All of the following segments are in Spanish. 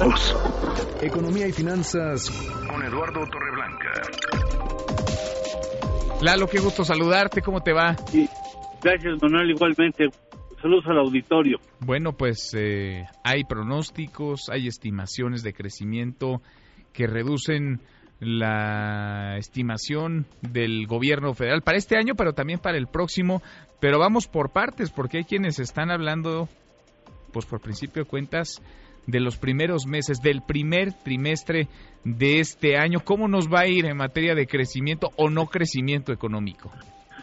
todos. Economía y finanzas con Eduardo Torreblanca. Lalo, qué gusto saludarte, ¿cómo te va? Sí, gracias Manuel, igualmente. Saludos al auditorio. Bueno, pues eh, hay pronósticos, hay estimaciones de crecimiento que reducen la estimación del gobierno federal para este año, pero también para el próximo. Pero vamos por partes, porque hay quienes están hablando, pues por principio de cuentas, de los primeros meses, del primer trimestre de este año. ¿Cómo nos va a ir en materia de crecimiento o no crecimiento económico?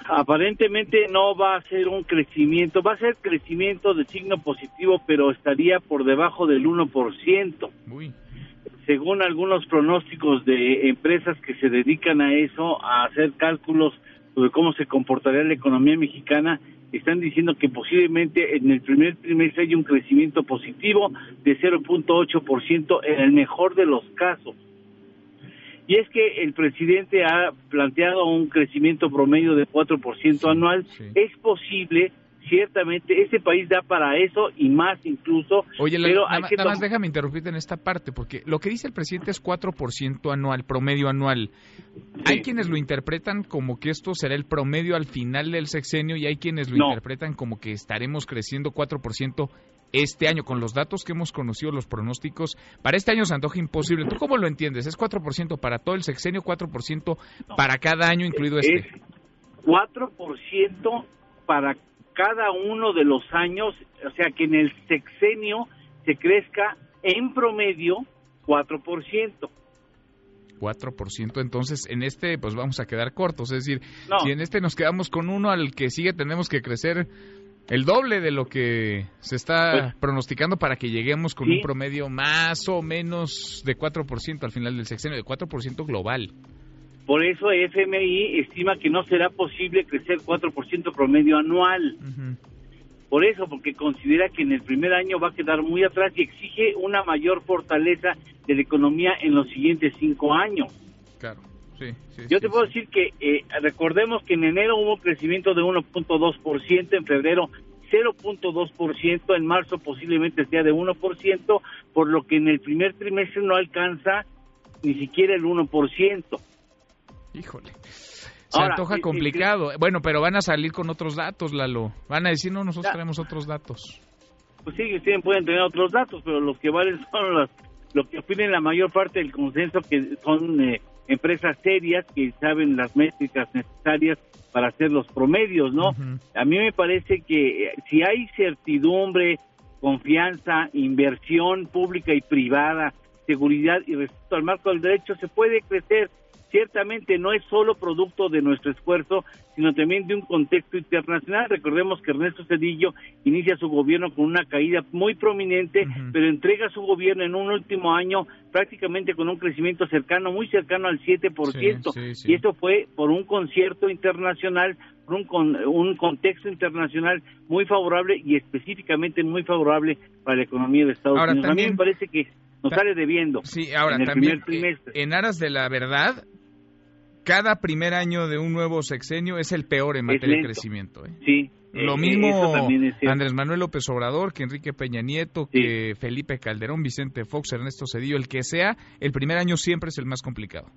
Aparentemente no va a ser un crecimiento, va a ser crecimiento de signo positivo, pero estaría por debajo del 1%. Uy según algunos pronósticos de empresas que se dedican a eso, a hacer cálculos sobre cómo se comportaría la economía mexicana, están diciendo que posiblemente en el primer trimestre hay un crecimiento positivo de 0.8% en el mejor de los casos. Y es que el presidente ha planteado un crecimiento promedio de 4% anual. Es posible ciertamente ese país da para eso y más incluso. Oye, pero nada, más déjame interrumpirte en esta parte, porque lo que dice el presidente es 4% anual, promedio anual. Hay quienes lo interpretan como que esto será el promedio al final del sexenio y hay quienes lo interpretan como que estaremos creciendo 4% este año, con los datos que hemos conocido, los pronósticos, para este año se antoja imposible. ¿Tú cómo lo entiendes? ¿Es 4% para todo el sexenio, 4% para cada año, incluido este? Es 4% para cada uno de los años, o sea, que en el sexenio se crezca en promedio 4%. 4%, entonces en este pues vamos a quedar cortos, es decir, si en este nos quedamos con uno al que sigue tenemos que crecer el doble de lo que se está pues pronosticando para que lleguemos con un promedio más o menos de 4% al final del sexenio, de 4% global. Por eso FMI estima que no será posible crecer 4% promedio anual. Por eso, porque considera que en el primer año va a quedar muy atrás y exige una mayor fortaleza de la economía en los siguientes cinco años. Claro. Sí, Yo te puedo decir que eh, recordemos que en enero hubo crecimiento de 1.2%, en febrero 0.2%, en marzo posiblemente sea de 1%, por lo que en el primer trimestre no alcanza ni siquiera el 1%. Híjole. Se antoja complicado. Bueno, pero van a salir con otros datos, Lalo. Van a decir, no, nosotros tenemos otros datos. Pues sí, ustedes pueden tener otros datos, pero los que valen son los, lo que opinen la mayor parte del consenso, que son eh, empresas serias que saben las métricas necesarias para hacer los promedios, ¿no? A mí me parece que eh, si hay certidumbre, confianza, inversión pública y privada, seguridad y respeto al marco del derecho, se puede crecer ciertamente no es solo producto de nuestro esfuerzo, sino también de un contexto internacional. Recordemos que Ernesto Cedillo inicia su gobierno con una caída muy prominente, pero entrega su gobierno en un último año prácticamente con un crecimiento cercano, muy cercano al 7%. Y eso fue por un concierto internacional, por un, un contexto internacional muy favorable y específicamente muy favorable para la economía de Estados Unidos. a mí me parece que nos sale debiendo. Sí, ahora también eh, en aras de la verdad, cada primer año de un nuevo sexenio es el peor en materia de crecimiento. ¿eh? Sí. Lo eh, mismo Andrés Manuel López Obrador, que Enrique Peña Nieto, que Felipe Calderón, Vicente Fox, Ernesto Cedillo, el que sea, el primer año siempre es el más complicado.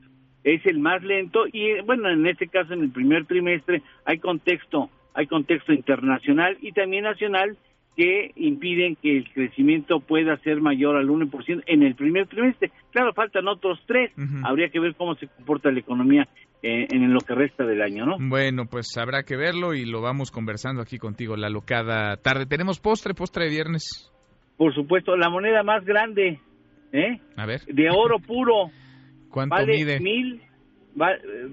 Es el más lento y bueno, en este caso en el primer trimestre hay contexto, hay contexto internacional y también nacional que impiden que el crecimiento pueda ser mayor al 1% en el primer trimestre. Claro, faltan otros tres. Habría que ver cómo se comporta la economía eh, en lo que resta del año, ¿no? Bueno, pues habrá que verlo y lo vamos conversando aquí contigo, la locada tarde. ¿Tenemos postre, postre de viernes? Por supuesto, la moneda más grande, ¿eh? A ver. De oro puro. ¿Cuánto mide? Mil,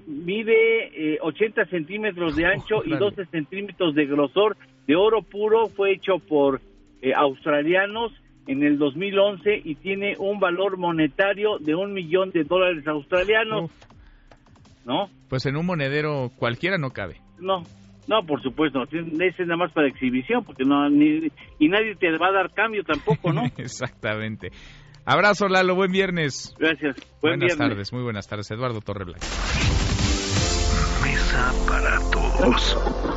mide 80 eh, centímetros de ancho y 12 centímetros de grosor de oro puro, fue hecho por eh, australianos en el 2011 y tiene un valor monetario de un millón de dólares australianos. ¿No? Pues en un monedero cualquiera no cabe. No, no, por supuesto, ese es nada más para exhibición, porque no, ni, y nadie te va a dar cambio tampoco, ¿no? Exactamente. Abrazo, Lalo, buen viernes. Gracias. buenas tardes, muy buenas tardes. Eduardo Torreblanca. Mesa para todos.